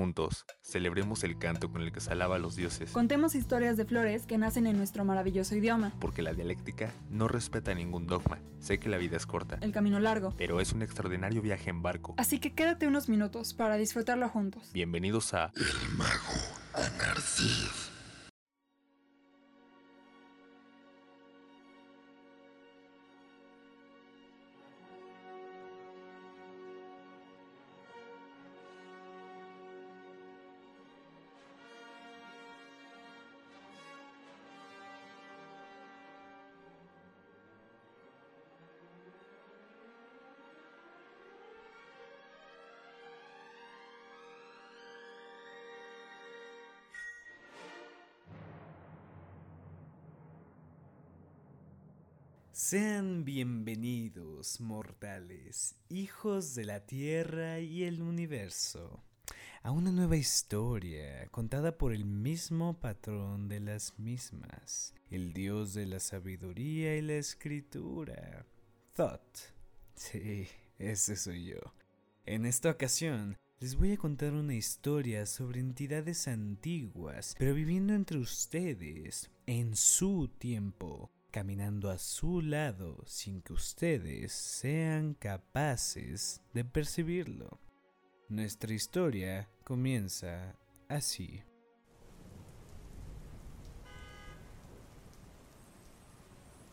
Juntos, celebremos el canto con el que se alaba a los dioses. Contemos historias de flores que nacen en nuestro maravilloso idioma. Porque la dialéctica no respeta ningún dogma. Sé que la vida es corta. El camino largo. Pero es un extraordinario viaje en barco. Así que quédate unos minutos para disfrutarlo juntos. Bienvenidos a El mago Anarcid. Sean bienvenidos, mortales, hijos de la Tierra y el universo, a una nueva historia contada por el mismo patrón de las mismas, el dios de la sabiduría y la escritura, Thought. Sí, ese soy yo. En esta ocasión, les voy a contar una historia sobre entidades antiguas, pero viviendo entre ustedes, en su tiempo caminando a su lado sin que ustedes sean capaces de percibirlo. Nuestra historia comienza así.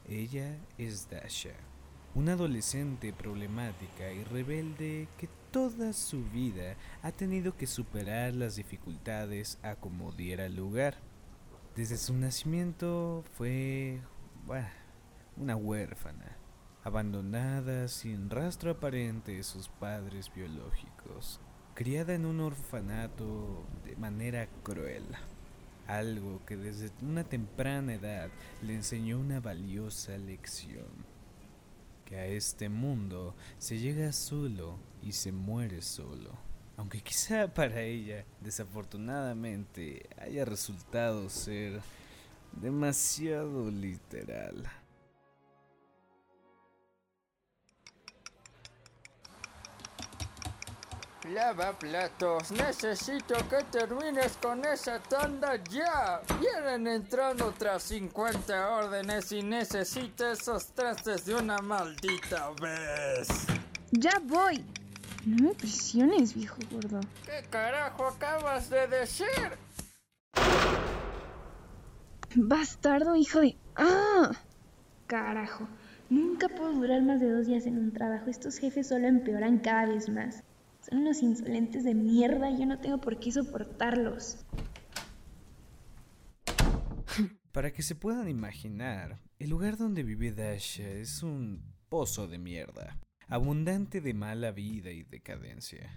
Ella es Dasha, una adolescente problemática y rebelde que toda su vida ha tenido que superar las dificultades a como diera lugar. Desde su nacimiento fue una huérfana, abandonada sin rastro aparente de sus padres biológicos, criada en un orfanato de manera cruel, algo que desde una temprana edad le enseñó una valiosa lección, que a este mundo se llega solo y se muere solo. Aunque quizá para ella, desafortunadamente, haya resultado ser demasiado literal. Lava platos, necesito que termines con esa tanda ya. Vienen entrando otras 50 órdenes y necesito esos trastes de una maldita vez. Ya voy. No me presiones, viejo gordo. ¿Qué carajo acabas de decir? Bastardo, hijo de... ¡Ah! Carajo. Nunca puedo durar más de dos días en un trabajo. Estos jefes solo empeoran cada vez más. Son unos insolentes de mierda y yo no tengo por qué soportarlos. Para que se puedan imaginar, el lugar donde vive Dasha es un pozo de mierda, abundante de mala vida y decadencia.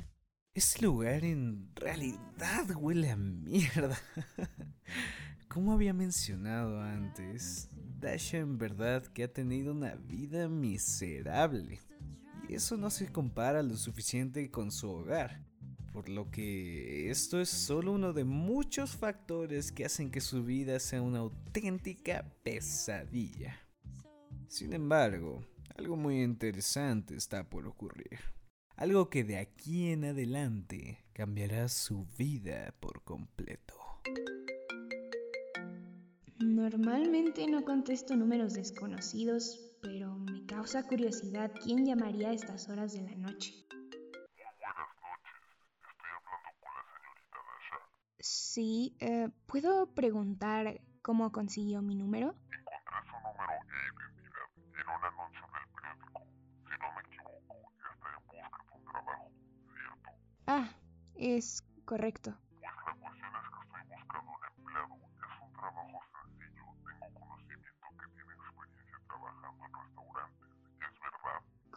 Ese lugar en realidad huele a mierda. Como había mencionado antes, Dasha en verdad que ha tenido una vida miserable. Y eso no se compara lo suficiente con su hogar. Por lo que esto es solo uno de muchos factores que hacen que su vida sea una auténtica pesadilla. Sin embargo, algo muy interesante está por ocurrir. Algo que de aquí en adelante cambiará su vida por completo. Normalmente no contesto números desconocidos, pero me causa curiosidad quién llamaría a estas horas de la noche. Sí, eh, ¿puedo preguntar cómo consiguió mi número? Encontré su número e identidad en un anuncio del periódico. Si no me equivoco, está en busca de un trabajo, ¿cierto? Ah, es correcto.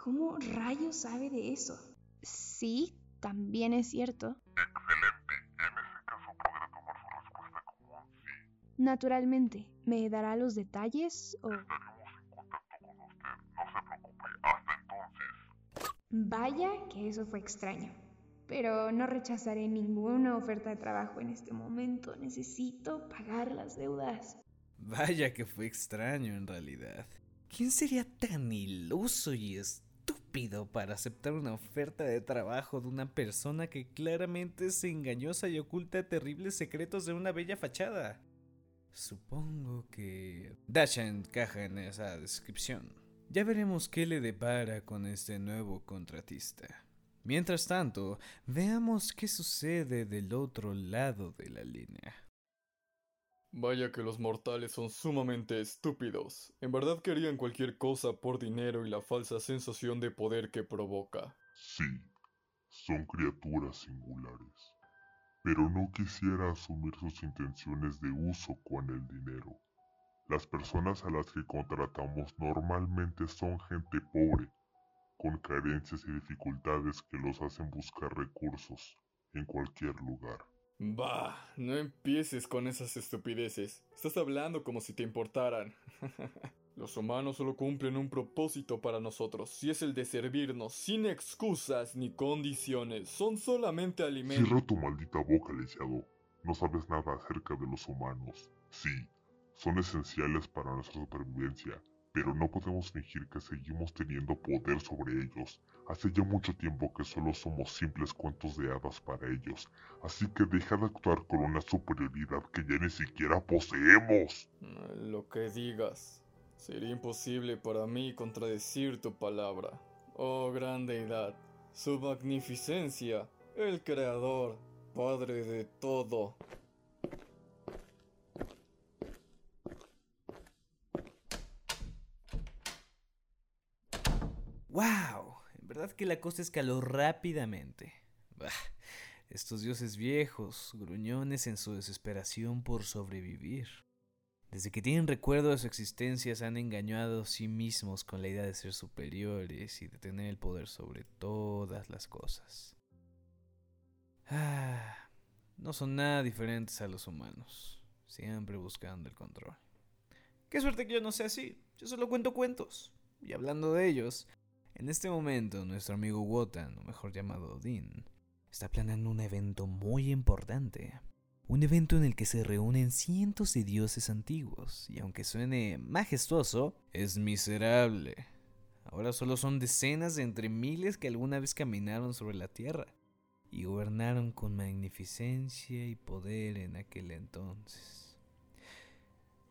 ¿Cómo rayos sabe de eso? Sí, también es cierto. Excelente. En ese caso podré tomar su respuesta como un sí. Naturalmente, ¿me dará los detalles o...? Estaremos en contacto con usted. No se preocupe. Hasta entonces. Vaya que eso fue extraño. Pero no rechazaré ninguna oferta de trabajo en este momento. Necesito pagar las deudas. Vaya que fue extraño en realidad. ¿Quién sería tan iluso y estúpido? Para aceptar una oferta de trabajo de una persona que claramente es engañosa y oculta terribles secretos de una bella fachada? Supongo que Dasha encaja en esa descripción. Ya veremos qué le depara con este nuevo contratista. Mientras tanto, veamos qué sucede del otro lado de la línea. Vaya que los mortales son sumamente estúpidos. En verdad querían cualquier cosa por dinero y la falsa sensación de poder que provoca. Sí, son criaturas singulares. Pero no quisiera asumir sus intenciones de uso con el dinero. Las personas a las que contratamos normalmente son gente pobre, con carencias y dificultades que los hacen buscar recursos en cualquier lugar. Bah, no empieces con esas estupideces. Estás hablando como si te importaran. Los humanos solo cumplen un propósito para nosotros, y es el de servirnos sin excusas ni condiciones. Son solamente alimentos. Cierra tu maldita boca, lisiado. No sabes nada acerca de los humanos. Sí, son esenciales para nuestra supervivencia, pero no podemos fingir que seguimos teniendo poder sobre ellos. Hace ya mucho tiempo que solo somos simples cuentos de hadas para ellos, así que deja de actuar con una superioridad que ya ni siquiera poseemos. Lo que digas. Sería imposible para mí contradecir tu palabra. Oh gran deidad, su magnificencia, el creador, padre de todo. Que la cosa escaló rápidamente. Bah, estos dioses viejos, gruñones en su desesperación por sobrevivir. Desde que tienen recuerdo de su existencia se han engañado a sí mismos con la idea de ser superiores y de tener el poder sobre todas las cosas. Ah, no son nada diferentes a los humanos, siempre buscando el control. Qué suerte que yo no sea así, yo solo cuento cuentos. Y hablando de ellos, en este momento nuestro amigo Wotan, o mejor llamado Odin, está planeando un evento muy importante. Un evento en el que se reúnen cientos de dioses antiguos, y aunque suene majestuoso, es miserable. Ahora solo son decenas de entre miles que alguna vez caminaron sobre la tierra y gobernaron con magnificencia y poder en aquel entonces.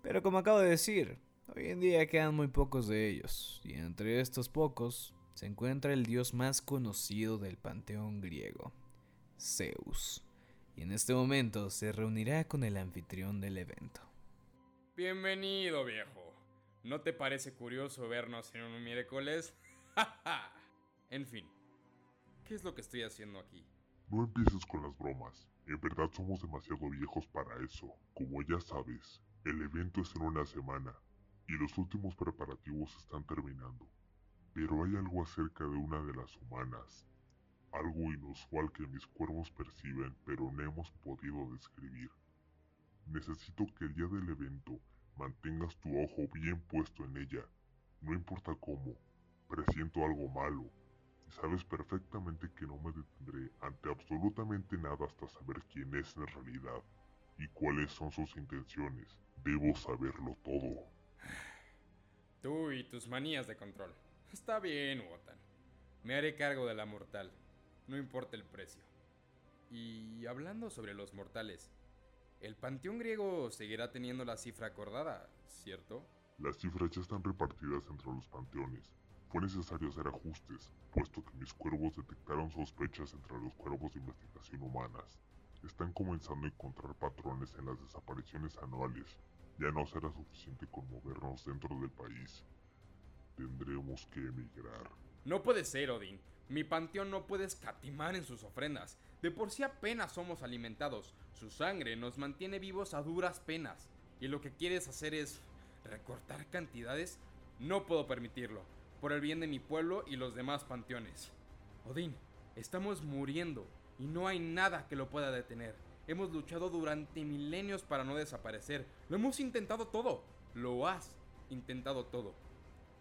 Pero como acabo de decir, hoy en día quedan muy pocos de ellos, y entre estos pocos se encuentra el dios más conocido del panteón griego, Zeus y en este momento se reunirá con el anfitrión del evento. Bienvenido, viejo. ¿No te parece curioso vernos en un miércoles? en fin, ¿qué es lo que estoy haciendo aquí? No empieces con las bromas. En verdad somos demasiado viejos para eso. Como ya sabes, el evento es en una semana y los últimos preparativos están terminando. Pero hay algo acerca de una de las humanas, algo inusual que mis cuervos perciben pero no hemos podido describir. Necesito que el día del evento mantengas tu ojo bien puesto en ella, no importa cómo, presiento algo malo, y sabes perfectamente que no me detendré ante absolutamente nada hasta saber quién es en realidad y cuáles son sus intenciones. Debo saberlo todo. Tú y tus manías de control. Está bien, Wotan. Me haré cargo de la mortal no importa el precio. Y hablando sobre los mortales, el panteón griego seguirá teniendo la cifra acordada, ¿cierto? Las cifras ya están repartidas entre los panteones. Fue necesario hacer ajustes, puesto que mis cuervos detectaron sospechas entre los cuervos de investigación humanas. Están comenzando a encontrar patrones en las desapariciones anuales. Ya no será suficiente con movernos dentro del país. Tendremos que emigrar. No puede ser, Odín. Mi panteón no puede escatimar en sus ofrendas. De por sí apenas somos alimentados. Su sangre nos mantiene vivos a duras penas. Y lo que quieres hacer es recortar cantidades. No puedo permitirlo. Por el bien de mi pueblo y los demás panteones. Odín, estamos muriendo y no hay nada que lo pueda detener. Hemos luchado durante milenios para no desaparecer. Lo hemos intentado todo. Lo has intentado todo.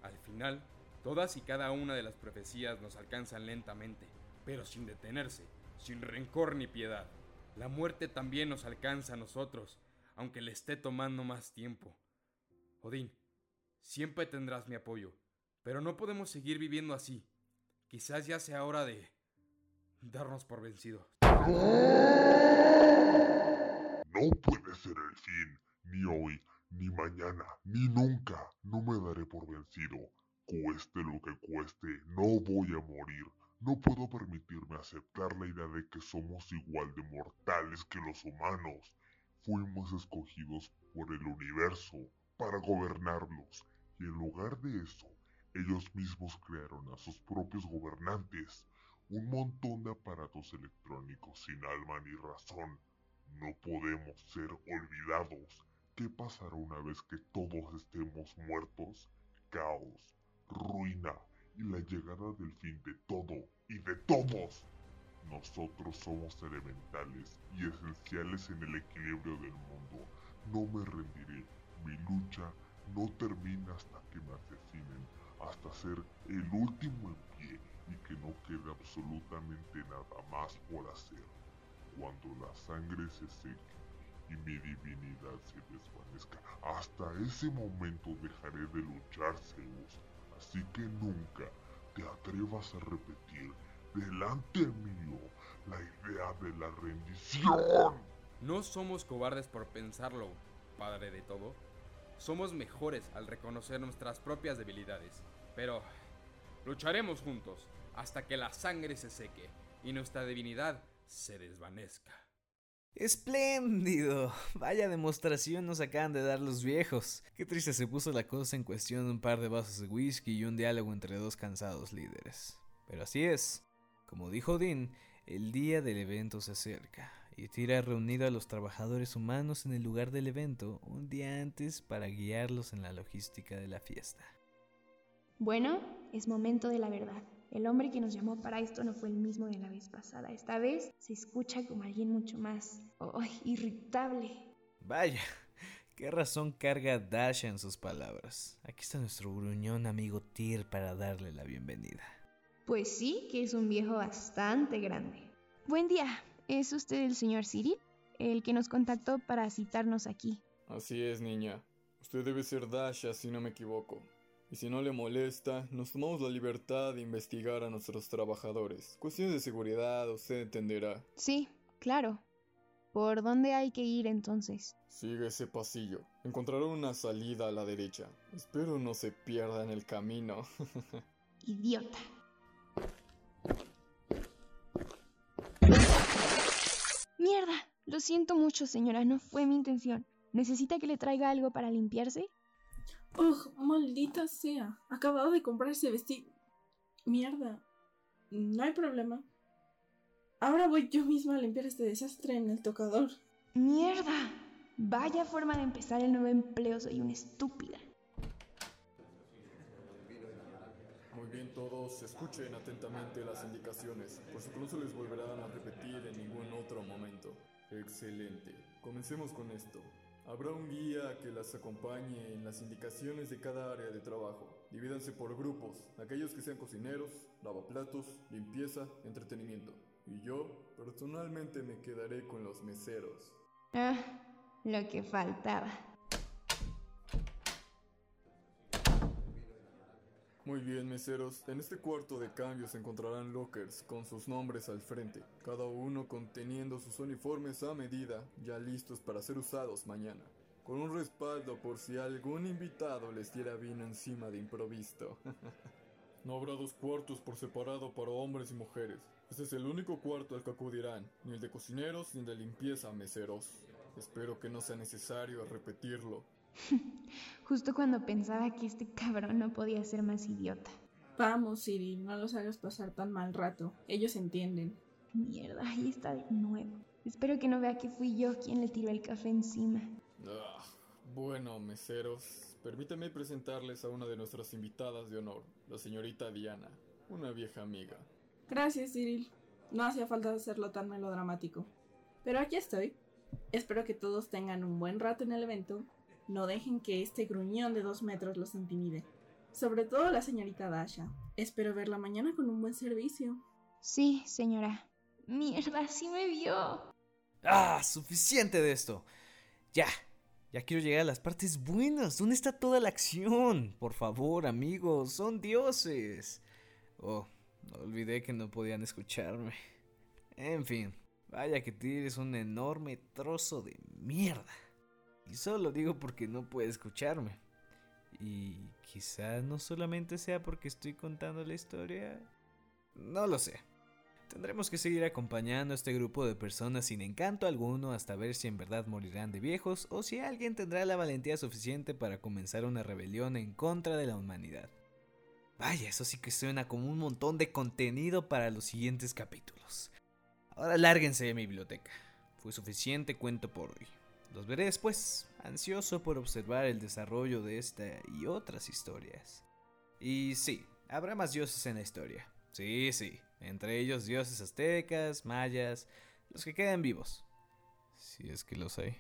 Al final, Todas y cada una de las profecías nos alcanzan lentamente, pero sin detenerse, sin rencor ni piedad. La muerte también nos alcanza a nosotros, aunque le esté tomando más tiempo. Odín, siempre tendrás mi apoyo, pero no podemos seguir viviendo así. quizás ya sea hora de darnos por vencidos. No puede ser el fin, ni hoy, ni mañana, ni nunca. No me daré por vencido. Cueste lo que cueste, no voy a morir. No puedo permitirme aceptar la idea de que somos igual de mortales que los humanos. Fuimos escogidos por el universo para gobernarlos, y en lugar de eso, ellos mismos crearon a sus propios gobernantes, un montón de aparatos electrónicos sin alma ni razón. No podemos ser olvidados. ¿Qué pasará una vez que todos estemos muertos? Caos, ruina y la llegada del fin de todo y de todos. Nosotros somos elementales y esenciales en el equilibrio del mundo. No me rendiré. Mi lucha no termina hasta que me asesinen, hasta ser el último en pie y que no quede absolutamente nada más por hacer. Cuando la sangre se seque y mi divinidad se desvanezca, hasta ese momento dejaré de luchar, Zeus. Así que nunca te atrevas a repetir delante mío la idea de la rendición. No somos cobardes por pensarlo, Padre de todo. Somos mejores al reconocer nuestras propias debilidades. Pero lucharemos juntos hasta que la sangre se seque y nuestra divinidad se desvanezca. Espléndido. Vaya demostración nos acaban de dar los viejos. Qué triste se puso la cosa en cuestión de un par de vasos de whisky y un diálogo entre dos cansados líderes. Pero así es. Como dijo Dean, el día del evento se acerca y Tira ha reunido a los trabajadores humanos en el lugar del evento un día antes para guiarlos en la logística de la fiesta. Bueno, es momento de la verdad. El hombre que nos llamó para esto no fue el mismo de la vez pasada. Esta vez se escucha como alguien mucho más oh, irritable. Vaya, qué razón carga Dasha en sus palabras. Aquí está nuestro gruñón amigo Tyr para darle la bienvenida. Pues sí, que es un viejo bastante grande. Buen día, ¿es usted el señor Cyril? El que nos contactó para citarnos aquí. Así es, niña. Usted debe ser Dasha, si no me equivoco. Y si no le molesta, nos tomamos la libertad de investigar a nuestros trabajadores. Cuestiones de seguridad, usted entenderá. Sí, claro. ¿Por dónde hay que ir entonces? Sigue ese pasillo. Encontrará una salida a la derecha. Espero no se pierda en el camino. Idiota. Mierda. Lo siento mucho, señora. No fue mi intención. ¿Necesita que le traiga algo para limpiarse? ¡Ugh! Maldita sea. Acabado de comprar ese vestido. Mierda. No hay problema. Ahora voy yo misma a limpiar este desastre en el tocador. ¡Mierda! Vaya forma de empezar el nuevo empleo. Soy una estúpida. Muy bien todos, escuchen atentamente las indicaciones, no se les volverán a repetir en ningún otro momento. Excelente. Comencemos con esto. Habrá un guía que las acompañe en las indicaciones de cada área de trabajo. Divídanse por grupos, aquellos que sean cocineros, lavaplatos, limpieza, entretenimiento. Y yo, personalmente, me quedaré con los meseros. Ah, lo que faltaba. Muy bien, meseros. En este cuarto de cambio se encontrarán lockers con sus nombres al frente, cada uno conteniendo sus uniformes a medida, ya listos para ser usados mañana. Con un respaldo por si algún invitado les diera vino encima de improviso. no habrá dos cuartos por separado para hombres y mujeres. Este es el único cuarto al que acudirán, ni el de cocineros ni el de limpieza, meseros. Espero que no sea necesario repetirlo. Justo cuando pensaba que este cabrón no podía ser más idiota. Vamos, Siri, no los hagas pasar tan mal rato. Ellos entienden. Mierda, ahí está de nuevo. Espero que no vea que fui yo quien le tiró el café encima. Ah, bueno, meseros, permítame presentarles a una de nuestras invitadas de honor, la señorita Diana, una vieja amiga. Gracias, Cyril. No hacía falta hacerlo tan melodramático. Pero aquí estoy. Espero que todos tengan un buen rato en el evento no dejen que este gruñón de dos metros los intimide. Sobre todo la señorita Dasha. Espero verla mañana con un buen servicio. Sí, señora. Mierda, sí me vio. Ah, suficiente de esto. Ya, ya quiero llegar a las partes buenas. ¿Dónde está toda la acción? Por favor, amigos, son dioses. Oh, olvidé que no podían escucharme. En fin, vaya que tienes un enorme trozo de mierda. Y solo digo porque no puede escucharme. Y quizá no solamente sea porque estoy contando la historia. No lo sé. Tendremos que seguir acompañando a este grupo de personas sin encanto alguno hasta ver si en verdad morirán de viejos o si alguien tendrá la valentía suficiente para comenzar una rebelión en contra de la humanidad. Vaya, eso sí que suena como un montón de contenido para los siguientes capítulos. Ahora lárguense de mi biblioteca. Fue suficiente cuento por hoy. Los veré después, ansioso por observar el desarrollo de esta y otras historias. Y sí, habrá más dioses en la historia. Sí, sí, entre ellos dioses aztecas, mayas, los que quedan vivos. Si es que los hay.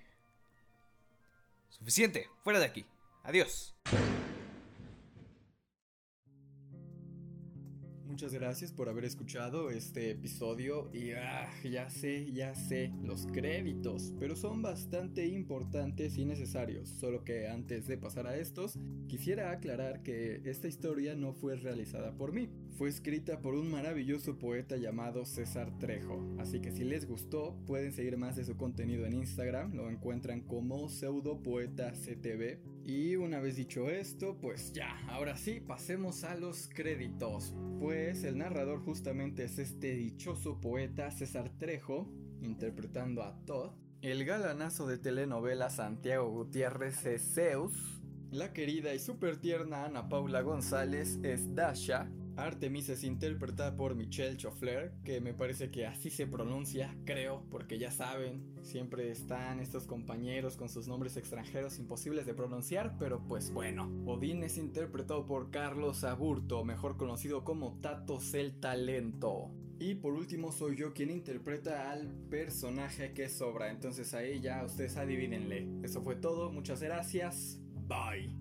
Suficiente, fuera de aquí. Adiós. Muchas gracias por haber escuchado este episodio y ah, ya sé, ya sé, los créditos, pero son bastante importantes y necesarios, solo que antes de pasar a estos, quisiera aclarar que esta historia no fue realizada por mí, fue escrita por un maravilloso poeta llamado César Trejo, así que si les gustó pueden seguir más de su contenido en Instagram, lo encuentran como pseudopoeta CTV y una vez dicho esto, pues ya, ahora sí, pasemos a los créditos. Pues el narrador justamente es este dichoso poeta César Trejo, interpretando a Todd. El galanazo de telenovela Santiago Gutiérrez es Zeus. La querida y súper tierna Ana Paula González es Dasha. Artemis es interpretada por Michelle Choffler, que me parece que así se pronuncia, creo, porque ya saben, siempre están estos compañeros con sus nombres extranjeros imposibles de pronunciar, pero pues bueno. Odín es interpretado por Carlos Aburto, mejor conocido como Tatos el Talento. Y por último soy yo quien interpreta al personaje que sobra, entonces ahí ya ustedes adivínenle. Eso fue todo, muchas gracias, bye.